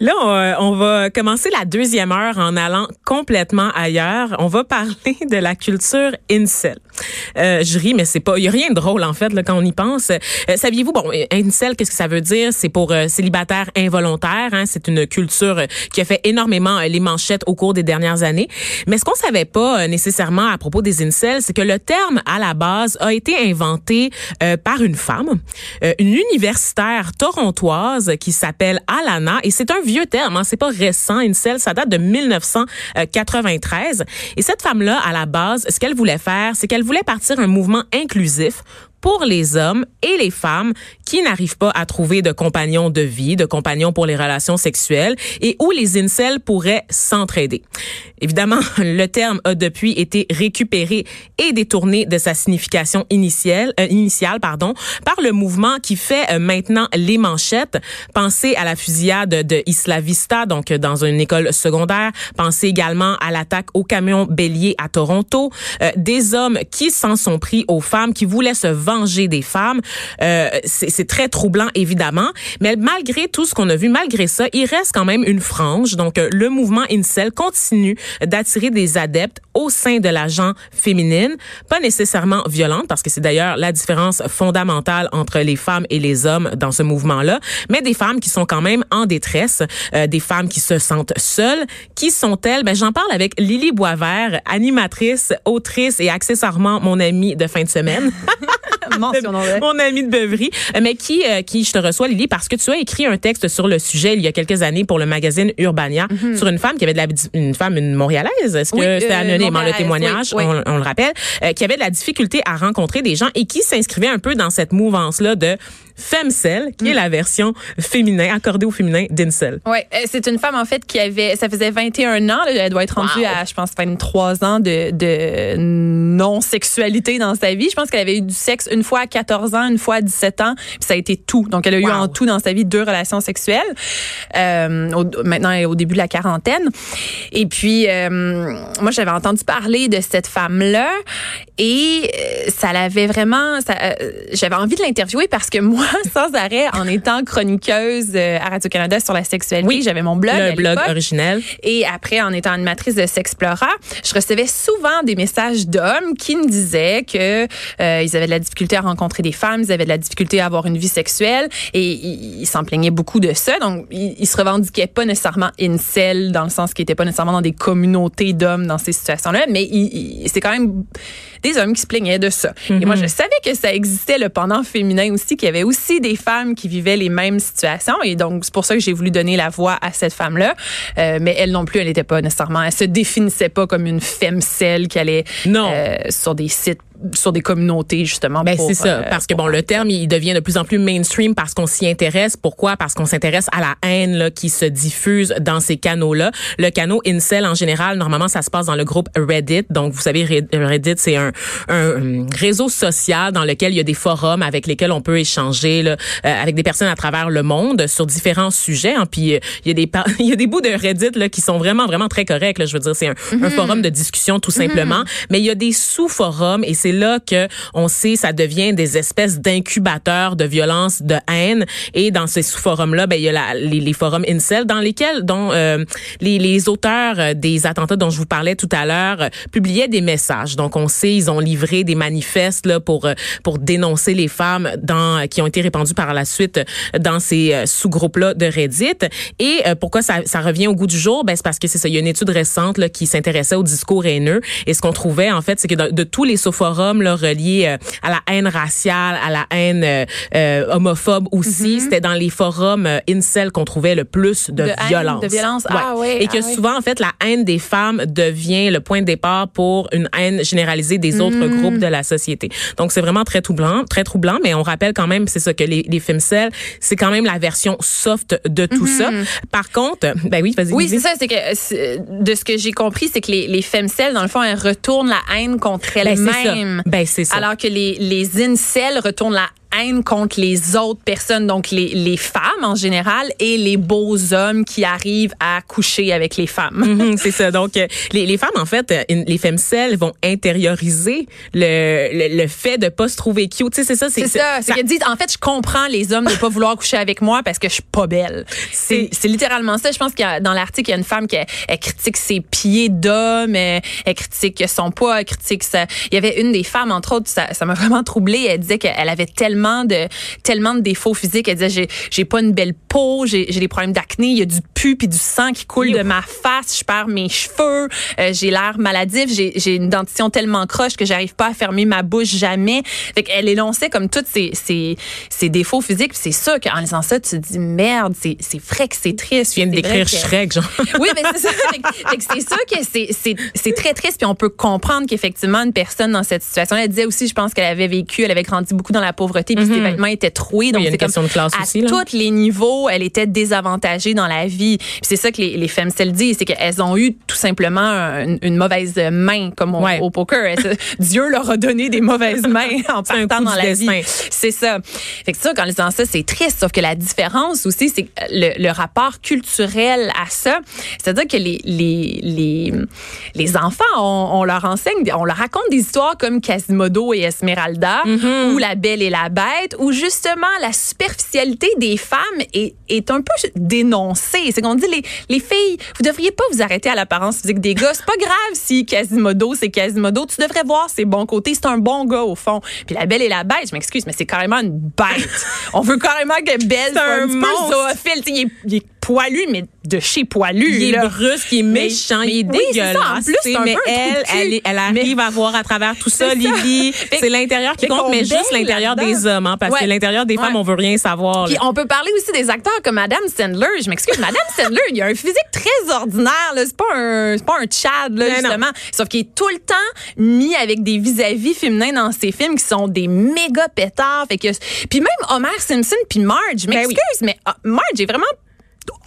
Là, on, on, va commencer la deuxième heure en allant complètement ailleurs. On va parler de la culture incel. Euh, je ris, mais c'est pas, y a rien de drôle en fait là, quand on y pense. Euh, Saviez-vous, bon, incel, qu'est-ce que ça veut dire? C'est pour euh, célibataire involontaire. Hein? C'est une culture qui a fait énormément les manchettes au cours des dernières années. Mais ce qu'on savait pas nécessairement à propos des incels, c'est que le terme à la base a été inventé par une femme, une universitaire torontoise qui s'appelle Alana, et c'est un vieux terme, hein, c'est pas récent, incel, ça date de 1993. Et cette femme-là, à la base, ce qu'elle voulait faire, c'est qu'elle voulait partir un mouvement inclusif pour les hommes et les femmes qui n'arrivent pas à trouver de compagnons de vie, de compagnons pour les relations sexuelles et où les incels pourraient s'entraider. Évidemment, le terme a depuis été récupéré et détourné de sa signification initiale, euh, initiale pardon, par le mouvement qui fait euh, maintenant les manchettes. Pensez à la fusillade de Isla Vista, donc euh, dans une école secondaire. Pensez également à l'attaque au camion bélier à Toronto. des hommes qui s'en sont pris aux femmes, qui voulaient se venger des femmes. Euh, c'est très troublant, évidemment. Mais malgré tout ce qu'on a vu, malgré ça, il reste quand même une frange. Donc, euh, le mouvement Incel continue d'attirer des adeptes au sein de l'agent féminine, pas nécessairement violente, parce que c'est d'ailleurs la différence fondamentale entre les femmes et les hommes dans ce mouvement-là, mais des femmes qui sont quand même en détresse, euh, des femmes qui se sentent seules. Qui sont-elles? Ben, j'en parle avec Lily Boisvert, animatrice, autrice et accessoirement mon amie de fin de semaine. Mon ami de beuverie. Euh, mais qui, euh, qui je te reçois, Lily, parce que tu as écrit un texte sur le sujet il y a quelques années pour le magazine Urbania mhm. sur une femme qui avait de la, une femme, une montréalaise. Est-ce que c'était euh, anonymement le témoignage? On, on, le rappelle. qui avait de la difficulté à rencontrer des gens et qui s'inscrivait un peu dans cette mouvance-là de Femcel, qui est mm. la version féminin, accordée au féminin d'Incel. Oui, euh, c'est une femme, en fait, qui avait, ça faisait 21 ans, elle doit être rendue à, je pense, 23 ans de, de non-sexualité dans sa vie. Je pense qu'elle avait eu du sexe une fois à 14 ans, une fois à 17 ans, puis ça a été tout. Donc, elle a eu en tout dans sa vie deux relations sexuelles. Euh, au, maintenant, au début de la quarantaine. Et puis, euh, moi, j'avais entendu parler de cette femme-là et euh, ça l'avait vraiment, j'avais envie de l'interviewer parce que moi, sans arrêt en étant chroniqueuse à Radio-Canada sur la sexualité. Oui, j'avais mon blog. Le blog originel. Et après, en étant animatrice de Sexplora, je recevais souvent des messages d'hommes qui me disaient que ils avaient de la difficulté à rencontrer des femmes, ils avaient de la difficulté à avoir une vie sexuelle et ils s'en plaignaient beaucoup de ça. Donc, ils, se revendiquaient pas nécessairement incel dans le sens qu'ils étaient pas nécessairement dans des communautés d'hommes dans ces situations-là, mais c'est quand même des hommes qui se plaignaient de ça. Et moi, mhm. je savais que ça existait le pendant féminin aussi, qu'il y avait aussi aussi des femmes qui vivaient les mêmes situations. Et donc, c'est pour ça que j'ai voulu donner la voix à cette femme-là. Euh, mais elle non plus, elle n'était pas nécessairement, elle se définissait pas comme une femme celle qui allait non. Euh, sur des sites sur des communautés justement. Ben c'est ça, euh, parce que bon, le terme il devient de plus en plus mainstream parce qu'on s'y intéresse. Pourquoi? Parce qu'on s'intéresse à la haine là, qui se diffuse dans ces canaux-là. Le canot incel en général, normalement, ça se passe dans le groupe Reddit. Donc, vous savez, Reddit, c'est un, un, réseau social dans lequel il y a des forums avec lesquels on peut échanger là, euh, avec des personnes à travers le monde sur différents sujets. Hein. Puis euh, il y a des il y a des bouts de Reddit là qui sont vraiment vraiment très corrects. Là, je veux dire, c'est un, un, mm-hmm. forum de discussion tout simplement. Mm-hmm. Mais il y a des sous-forums et c'est c'est là que on sait ça devient des espèces d'incubateurs de violence, de haine. Et dans ces sous-forums-là, ben il y a la, les, les, forums incel dans lesquels dont euh, les, les, auteurs euh, des attentats dont je vous parlais tout à l'heure euh, publiaient des messages. Donc on sait ils ont livré des manifestes là pour pour dénoncer les femmes dans qui ont été répandues par la suite dans ces sous-groupes-là de Reddit. Et pourquoi ça, ça revient au goût du jour? Ben c'est parce que c'est ça. Il y a une étude récente là, qui s'intéressait au discours haineux. Et ce qu'on trouvait en fait, c'est que de tous les sous-forums forums là, reliés euh, à la haine raciale, à la haine euh, euh, homophobe aussi. Mhm. C'était dans les forums incel qu'on trouvait le plus de, violence. de violence. Ah, ouais. Et que ah souvent, en fait, la haine des femmes devient le point de départ pour une haine généralisée des autres mhm. groupes de la société. Donc, c'est vraiment très troublant, très troublant, mais on rappelle quand même, c'est ça que les, les c'est quand même la version soft de tout ça. Mhm. Par contre, ben oui, vas-y. Oui, c'est ça, c'est que de ce que j'ai compris, c'est que les, les dans le fond, elles retournent la haine contre ben, Ben, c'est ça. Alors que les, les incels retournent la haine contre les autres personnes, donc les, les femmes en général et les beaux hommes qui arrivent à coucher avec les femmes. Mhm, c'est ça. Donc, euh, les, les, femmes, en fait, euh, les femmes celles vont intérioriser le, le, fait de pas se trouver cute. Tu sais, c'est ça. C'est ça. C'est qu'elle dit, en fait, je comprends les hommes de pas vouloir coucher avec moi parce que je suis pas belle. C'est littéralement ça. Je pense qu'il y a, dans l'article, il y a une femme qui elle, critique ses pieds d'homme, elle, critique son poids, elle critique ça. Il y avait une des femmes, entre autres, ça m'a vraiment troublée. Elle disait qu'elle avait tellement de, tellement de défauts physiques. Elle disait, j'ai, j'ai pas une belle peau, j'ai, j'ai des problèmes d'acné, il y a du pu puis du sang qui coule de ma face, je perds mes cheveux, euh, j'ai l'air maladif, j'ai, j'ai une dentition tellement croche que j'arrive pas à fermer ma bouche jamais. Fait qu'elle énonçait comme toutes ces, ces, ces défauts physiques. c'est ça qu'en lisant ça, tu te dis merde, c'est, c'est vrai que c'est triste. Tu viens de décrire que... Shrek, genre. Oui, mais c'est ça. c'est ça que c'est, c'est, c'est très triste. Puis on peut comprendre qu'effectivement, une personne dans cette situation, elle disait aussi, je pense qu'elle avait vécu, elle avait grandi beaucoup dans la pauvreté, puis ses mm-hmm. vêtements étaient troués. Donc, c'est comme de classe à aussi, tous les niveaux, elle était désavantagée dans la vie. C'est ça que les, les femmes se disent, c'est qu'elles ont eu tout simplement une, mauvaise main, comme au poker. Dieu leur a donné des mauvaises mains en partant dans la vie. C'est ça. Fait que ça, quand disant ça, c'est triste. Sauf que la différence aussi, c'est le, le, rapport culturel à ça. C'est-à-dire que les, les, les, les enfants, on, on, leur enseigne, on leur raconte des histoires comme Quasimodo et Esmeralda, mm-hmm. ou La Belle et la Bête, où justement la superficialité des femmes est, est un peu dénoncée. C'est qu'on dit, les, les filles, vous devriez pas vous arrêter à l'apparence physique des gars. C'est pas grave si Quasimodo, c'est Quasimodo. Tu devrais voir ses bons côtés. C'est un bon gars, au fond. Puis La Belle et la Bête, je m'excuse, mais c'est carrément une bête. on veut carrément que Belle soit un, un peu zoophile. Il est, il est poilu, mais de chez poilu. Il est brusque, il est méchant, il est dégueulasse. mais elle, elle, arrive à voir à travers tout ça, Lily. C'est l'intérieur qui compte, mais juste l'intérieur des hommes, hein, parce que l'intérieur des femmes, on veut rien savoir. Puis on peut parler aussi des acteurs comme Madame Sandler. Je m'excuse, Madame Sandler, il a un physique très ordinaire. C'est pas un, c'est pas un Chad là, justement. Sauf qu'il est tout le temps mis avec des vis-à-vis féminins dans ses films qui sont des méga pétards. Fait que, puis même Homer Simpson puis Marge. Je ben m'excuse, mais ah, Marge est vraiment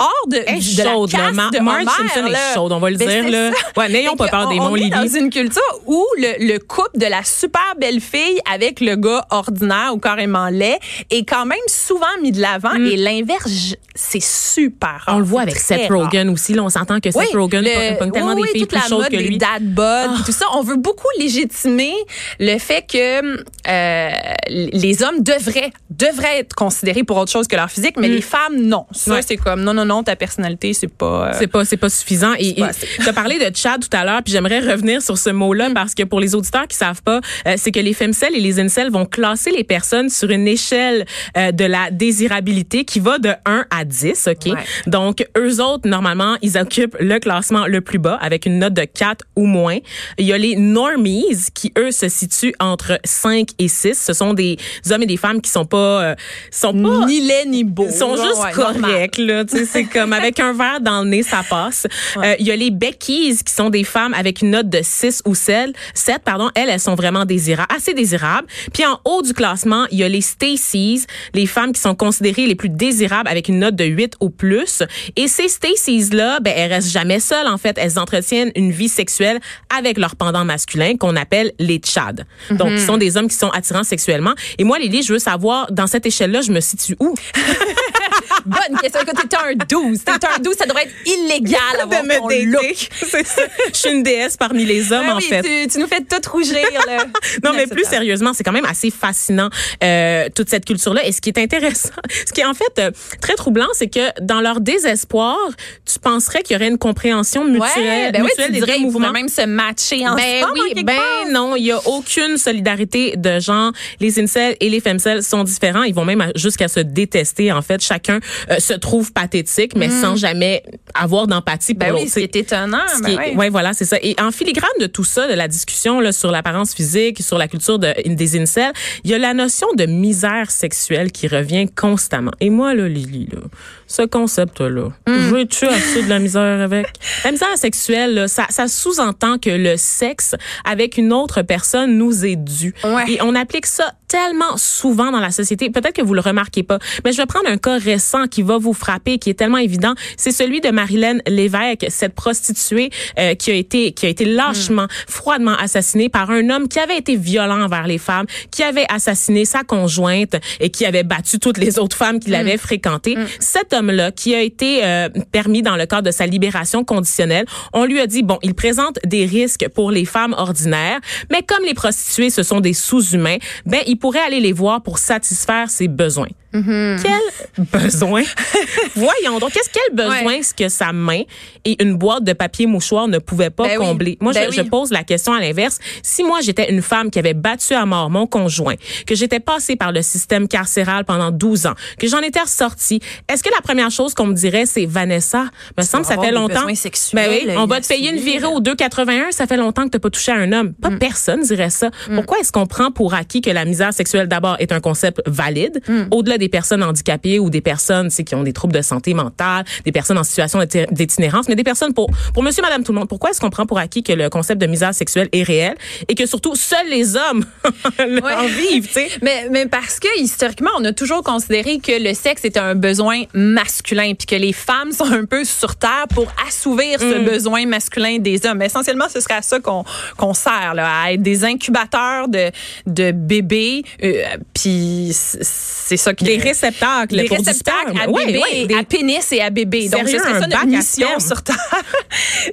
hors de, elle de chaude, la caste de Marge Simpson est chaude, on va le ben, dire. Là. Ouais, n'ayons pas peur des mots, Lily. dans une culture où le, le, couple de la super belle fille avec le gars ordinaire ou carrément laid est quand même souvent mis de l'avant mm. et l'inverse, c'est super rare. On le voit avec Seth Rogen aussi. Là, on s'entend que Seth Rogen pogne tellement oui, des filles toute plus chaudes que lui. Des dad bod oh. tout ça. On veut beaucoup légitimer le fait que euh, les hommes devraient devraient être considérés pour autre chose que leur physique, mais mm. les femmes non. Ça c'est comme non non non ta personnalité c'est pas euh, c'est pas c'est pas suffisant. Et tu as parlé de Chad tout à l'heure, puis j'aimerais revenir sur ce mot-là mm. parce que pour les auditeurs qui savent pas, euh, c'est que les femcelles et les incels vont classer les personnes sur une échelle euh, de la désirabilité qui va de 1 à 10, OK? Donc eux autres normalement, ils occupent le classement le plus bas avec une note de 4 ou moins. Il y a les normies qui eux se situent entre 5 et 6. Ce sont des hommes et des femmes qui sont pas sont pas ni laid ni beaux. sont juste corrects là, tu sais c'est comme avec un verre dans le nez, ça passe. Euh, il y a les Beckies qui sont des femmes avec une note de 6 ou 7. 7 pardon, elles, elles sont vraiment désirables, assez désirables. Puis en haut du classement, il y a les Stacy's, les femmes qui sont considérées les plus désirables avec une note de 8 ou plus. Et ces Stacy's-là, ben, elles restent jamais seules, en fait. Elles entretiennent une vie sexuelle avec leur pendant masculin qu'on appelle les Tchad. Donc, mm sont des hommes qui sont attirants sexuellement. Et moi, Lily, je veux savoir, dans cette échelle-là, je me situe où? Bonne question. Écoute, t'es un 12. T'es un 12, ça devrait être illégal avoir de ton look. Je suis une déesse parmi les hommes, ah en fait. Tu, tu, nous fais tout rougir. Là. non, mais plus sérieusement, c'est quand même assez fascinant, euh, toute cette culture-là. Et ce qui est intéressant, ce qui est en fait euh, très troublant, c'est que dans leur désespoir, tu penserais qu'il y aurait une compréhension mutuelle, ouais, ben mutuelle oui, tu des mouvements. même se matcher ensemble. Ben oui, ben non, il y a aucune solidarité de genre. Les incels et les femcels sont différents. Ils vont même jusqu'à se détester, en fait. Chacun euh, se trouve pathétique, mais sans mm. jamais avoir d'empathie pour ben l'autre. Oui, c'est étonnant. Ben oui. ouais, voilà, c'est ça. Et en filigrane de tout ça, de la discussion là, sur l'apparence physique, sur la culture de, des incels, il y a la notion de misère sexuelle qui revient constamment. Et moi, là, Lily, là, ce concept-là, mm. je veux-tu assez de la misère avec? La misère sexuelle, là, ça, ça sous-entend que le sexe avec une autre personne nous est dû. Et on applique ça tellement souvent dans la société. Peut-être que vous le remarquez pas, mais je vais prendre un cas récent qui va vous frapper, qui est tellement évident. C'est celui de Marilyn Lévesque, cette prostituée euh, qui a été qui a été lâchement, froidement assassinée par un homme qui avait été violent envers les femmes, qui avait assassiné sa conjointe et qui avait battu toutes les autres femmes qu'il avait fréquentées. Cet homme-là, qui a été euh, permis dans le cadre de sa libération conditionnelle, on lui a dit bon, il présente des risques pour les femmes ordinaires, mais comme les prostituées ce sont des sous-humains, ben il pourrait aller les voir pour satisfaire ses besoins. Mm-hmm. Quel besoin? Voyons donc, qu'est-ce quel besoin est-ce que sa main et une boîte de papier mouchoir ne pouvaient pas Ben oui. combler? Moi, Ben je, pose la question à l'inverse. Si moi, j'étais une femme qui avait battu à mort mon conjoint, que j'étais passée par le système carcéral pendant 12 ans, que j'en étais ressortie, est-ce que la première chose qu'on me dirait, c'est Vanessa, me semble, ça fait longtemps. sexuels, Ben oui, on va te payer une virée au 2,81, ça fait longtemps que t'as pas touché à un homme. Mm. Pas personne dirait ça. Pourquoi est-ce qu'on prend pour acquis que la misère sexuelle d'abord est un concept valide, Mm. au-delà des personnes handicapées ou des personnes qui ont des troubles de santé mentale, des personnes en situation d'iti- d'itinérance, mais des personnes pour pour monsieur madame tout le monde. Pourquoi est-ce qu'on prend pour acquis que le concept de misère sexuelle est réel et que surtout seuls les hommes en vivent, tu sais? Mais, mais parce que historiquement, on a toujours considéré que le sexe était un besoin masculin, puis que les femmes sont un peu sur terre pour assouvir ce Mm. besoin masculin des hommes. Mais essentiellement, ce serait à ça qu'on qu'on sert, là, à être des incubateurs de, de bébés, euh, puis c'est ça qui des réceptacles des pour réceptacles à bébé, ouais, des- à pénis et à bébé. Donc, Sérieux, ce serait ça notre mission sur Terre.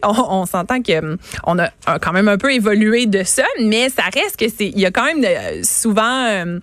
on on s'entend que hum, on a euh, quand même un peu évolué de ça, mais ça reste que c'est, il y a quand même euh, souvent euh,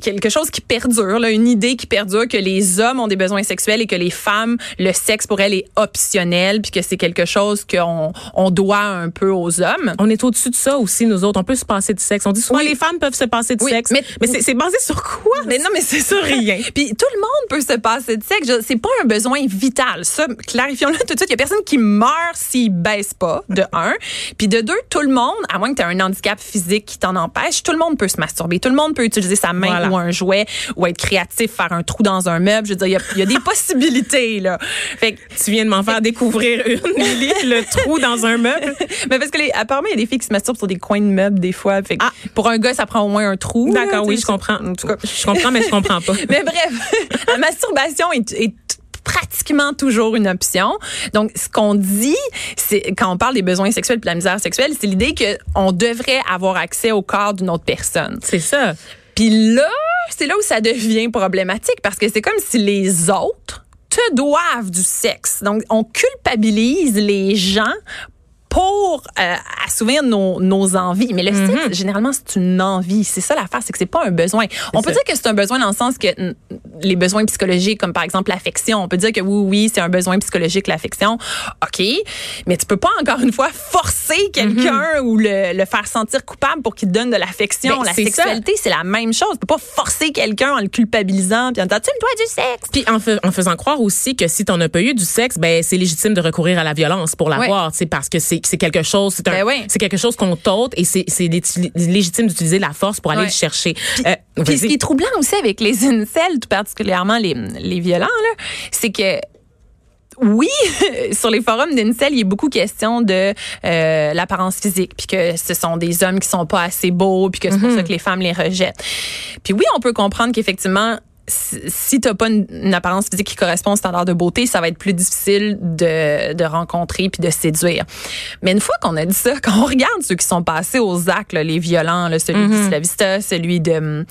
quelque chose qui perdure, là, une idée qui perdure que les hommes ont des besoins sexuels et que les femmes, le sexe pour elles est optionnel, puis que c'est quelque chose qu'on on doit un peu aux hommes. On est au-dessus de ça aussi, nous autres. On peut se passer de sexe. On dit souvent Oui. les femmes peuvent se passer de Oui, sexe. mais- Mais, c'est basé sur quoi? Mais non, mais c'est Sur rien. Puis tout le monde peut se passer de sexe. C'est pas un besoin vital. Ça, clarifions-le tout de suite. Il y a personne qui meurt s'il baisse pas, de un. Puis de deux, tout le monde, à moins que tu aies un handicap physique qui t'en empêche, tout le monde peut se masturber. Tout le monde peut utiliser sa main Voilà. ou un jouet ou être créatif, faire un trou dans un meuble. Je veux dire, il y a, il y a des possibilités, là. Fait que, Tu viens de m'en faire découvrir une, Lily, le trou dans un meuble. mais parce que les, apparemment, il y a des filles qui se masturbent sur des coins de meubles, des fois. Fait que Ah. pour un gars, ça prend au moins un trou. D'accord, oui, je comprends. En tout cas. Je comprends, mais je comprends pas. Mais bref, la masturbation est, est pratiquement toujours une option. Donc, ce qu'on dit, c'est quand on parle des besoins sexuels et de la misère sexuelle, c'est l'idée qu'on devrait avoir accès au corps d'une autre personne. C'est ça. Puis là, c'est là où ça devient problématique parce que c'est comme si les autres te doivent du sexe. Donc, on culpabilise les gens pour euh, assouvir nos, nos envies. Mais le sexe, généralement, c'est une envie. C'est ça l'affaire, c'est que c'est pas un besoin. On peut ça. dire que c'est un besoin dans le sens que les besoins psychologiques, comme par exemple l'affection, on peut dire que oui, oui, c'est un besoin psychologique, l'affection. OK. Mais tu peux pas, encore une fois, forcer quelqu'un ou le, le faire sentir coupable pour qu'il te donne de l'affection. Ben, la c'est sexualité, c'est la même chose. Tu peux pas forcer quelqu'un en le culpabilisant puis en disant, tu me dois du sexe. Puis en, fais- en faisant croire aussi que si t'en as pas eu du sexe, ben c'est légitime de recourir à la violence pour l'avoir, sais, parce que c'est c'est quelque chose, c'est Ben oui. c'est quelque chose qu'on t'ôte et c'est légitime d'utiliser la force pour aller Ouais. le chercher. Euh, Puis vas-y. ce qui est troublant aussi avec les incels, tout particulièrement les, les violents, c'est que oui, sur les forums d'incel, il y a beaucoup question de euh, l'apparence physique, puis que ce sont des hommes qui sont pas assez beaux, puis que c'est pour ça que les femmes les rejettent. Puis oui, on peut comprendre qu'effectivement, si- t'as pas une, une apparence physique qui correspond au standard de beauté, ça va être plus difficile de, de rencontrer puis de séduire. Mais une fois qu'on a dit ça, quand on regarde ceux qui sont passés aux actes, là, les violents, là, celui d'Isla Vista, celui de,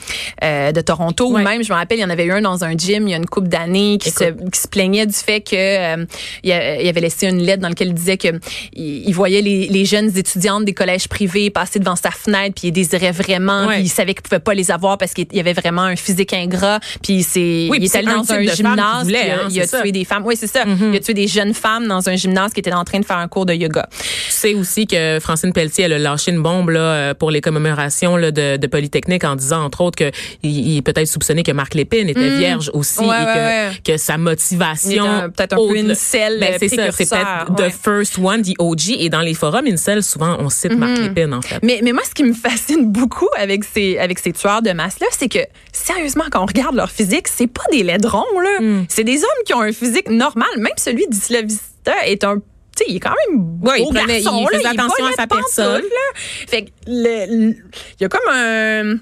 euh, de Toronto, Ouais. ou même, je me rappelle, il y en avait eu un dans un gym il y a une couple d'années qui se, qui se plaignait du fait que euh, il, avait laissé une lettre dans laquelle il disait que il, il voyait les, les jeunes étudiantes des collèges privés passer devant sa fenêtre puis il désirait vraiment Ouais. puis il savait qu'il pouvait pas les avoir parce qu'il y avait vraiment un physique ingrat puis c'est Oui, il est allé dans un gymnase voulait, il a- hein, il a, c'est ça. tué des femmes oui c'est ça il a tué des jeunes femmes dans un gymnase qui étaient en train de faire un cours de yoga Tu sais aussi que Francine Pelletier, elle a lâché une bombe là, euh, pour les commémorations là, de, de Polytechnique en disant, entre autres, qu'il il est peut-être soupçonné que Marc Lépine était vierge aussi. Ouais, et que, ouais. que sa motivation... Il peut-être un peu au- incel, ben, c'est ça, c'est peut-être the first one, the OG. Et dans les forums incel, souvent, on cite Marc Lépine, en fait. Mais, mais moi, ce qui me fascine beaucoup avec ces, avec ces tueurs de masse-là, c'est que, sérieusement, quand on regarde leur physique, c'est pas des laidrons, là. Hmm. C'est des hommes qui ont un physique normal. Même celui d'Isla Vista est un. Tu sais, il est quand même beau Ouais, il prenait- garçon, il là. faisait pas attention à sa personne. là. Fait que, le- le- il y a comme un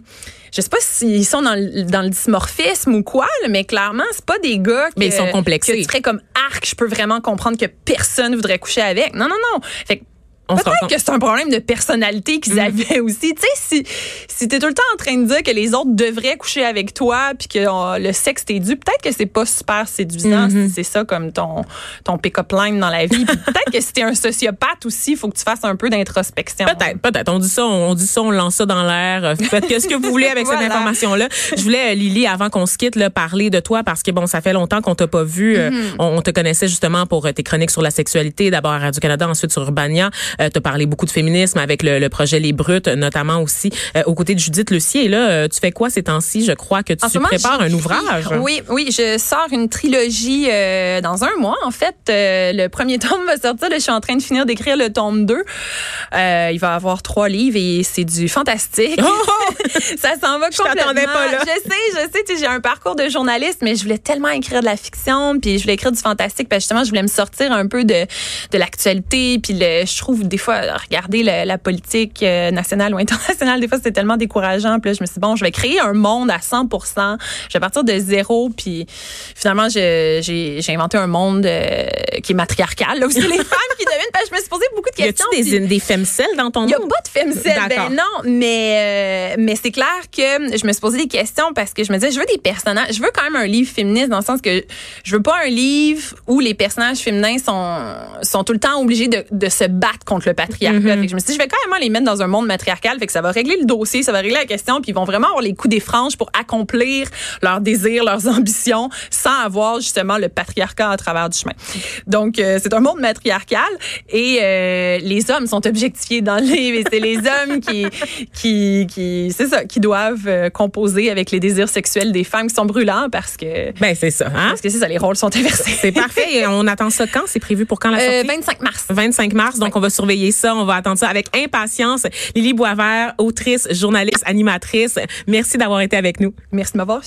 je sais pas s'ils sont dans le, dans le dysmorphisme ou quoi, mais clairement, c'est pas des gars mais ils sont complexés. que tu serais comme arc, je peux vraiment comprendre que personne voudrait coucher avec. Non, non, non. Fait Peut-être que c'est un problème de personnalité qu'ils mm. avaient aussi. Tu sais, si, si t'es tout le temps en train de dire que les autres devraient coucher avec toi puis que oh, le sexe t'est dû, peut-être que c'est pas super séduisant mm-hmm. c'est ça comme ton, ton pick-up line dans la vie. peut-être que si t'es un sociopathe aussi, il faut que tu fasses un peu d'introspection. Peut-être, peut-être. On dit ça, on dit ça, on lance ça dans l'air. Faites ce que vous voulez avec cette information-là. Je voulais, euh, Lily, avant qu'on se quitte, là, parler de toi parce que bon, ça fait longtemps qu'on t'a pas vu. Euh, mm-hmm. on, te connaissait justement pour euh, tes chroniques sur la sexualité, d'abord à Radio-Canada, ensuite sur Urbania. Euh, tu as parlé beaucoup de féminisme avec le, projet Les Brutes, notamment aussi euh, aux côtés de Judith Lucier. Et là, euh, tu fais quoi ces temps-ci? Je crois que tu prépares un ouvrage. Oui, oui, je sors une trilogie euh, dans un mois. En fait, le premier tome va sortir. je suis en train de finir d'écrire le tome 2. il va avoir trois livres et c'est du fantastique. Oh! Ça s'en va je complètement. pas là. Je sais, je sais. J'ai un parcours de journaliste, mais je voulais tellement écrire de la fiction, puis je voulais écrire du fantastique, parce justement, je voulais me sortir un peu de, de l'actualité, puis je trouve des fois regarder la, politique euh, nationale ou internationale, des fois, c'était tellement décourageant. Puis là, je me suis dit, bon, je vais créer un monde à 100 Je vais partir de zéro. Puis finalement, j'ai inventé un monde euh, qui est matriarcal. Là, où c'est les femmes qui deviennent. je me suis posé beaucoup de questions. Y a des, des femcelles dans ton monde? Il n'y a pas de femcelles. Ben non, mais, euh, mais c'est clair que je me suis posé des questions parce que je me disais, je veux des personnages. Je veux quand même un livre féministe dans le sens que je veux pas un livre où les personnages féminins sont, sont tout le temps obligés de, de se battre contre le patriarcat. Mm-hmm. je me suis dit, je vais quand même les mettre dans un monde matriarcal. Fait que ça va régler le dossier, ça va régler la question, puis ils vont vraiment avoir les coups des franges pour accomplir leurs désirs, leurs ambitions, sans avoir justement le patriarcat à travers du chemin. Donc, euh, c'est un monde matriarcal et euh, les hommes sont objectifiés dans le livre. Et c'est les hommes qui, qui, qui c'est ça, qui doivent euh, composer avec les désirs sexuels des femmes qui sont brûlants parce que. Ben, c'est ça, hein? Parce que c'est ça, les rôles sont inversés. C'est parfait. Et on attend ça quand? C'est prévu pour quand la sortie? 25 mars. 25 mars. Donc, on va ça. On va attendre ça avec impatience. Lily Boisvert, autrice, journaliste, animatrice. Merci d'avoir été avec nous. Merci de m'avoir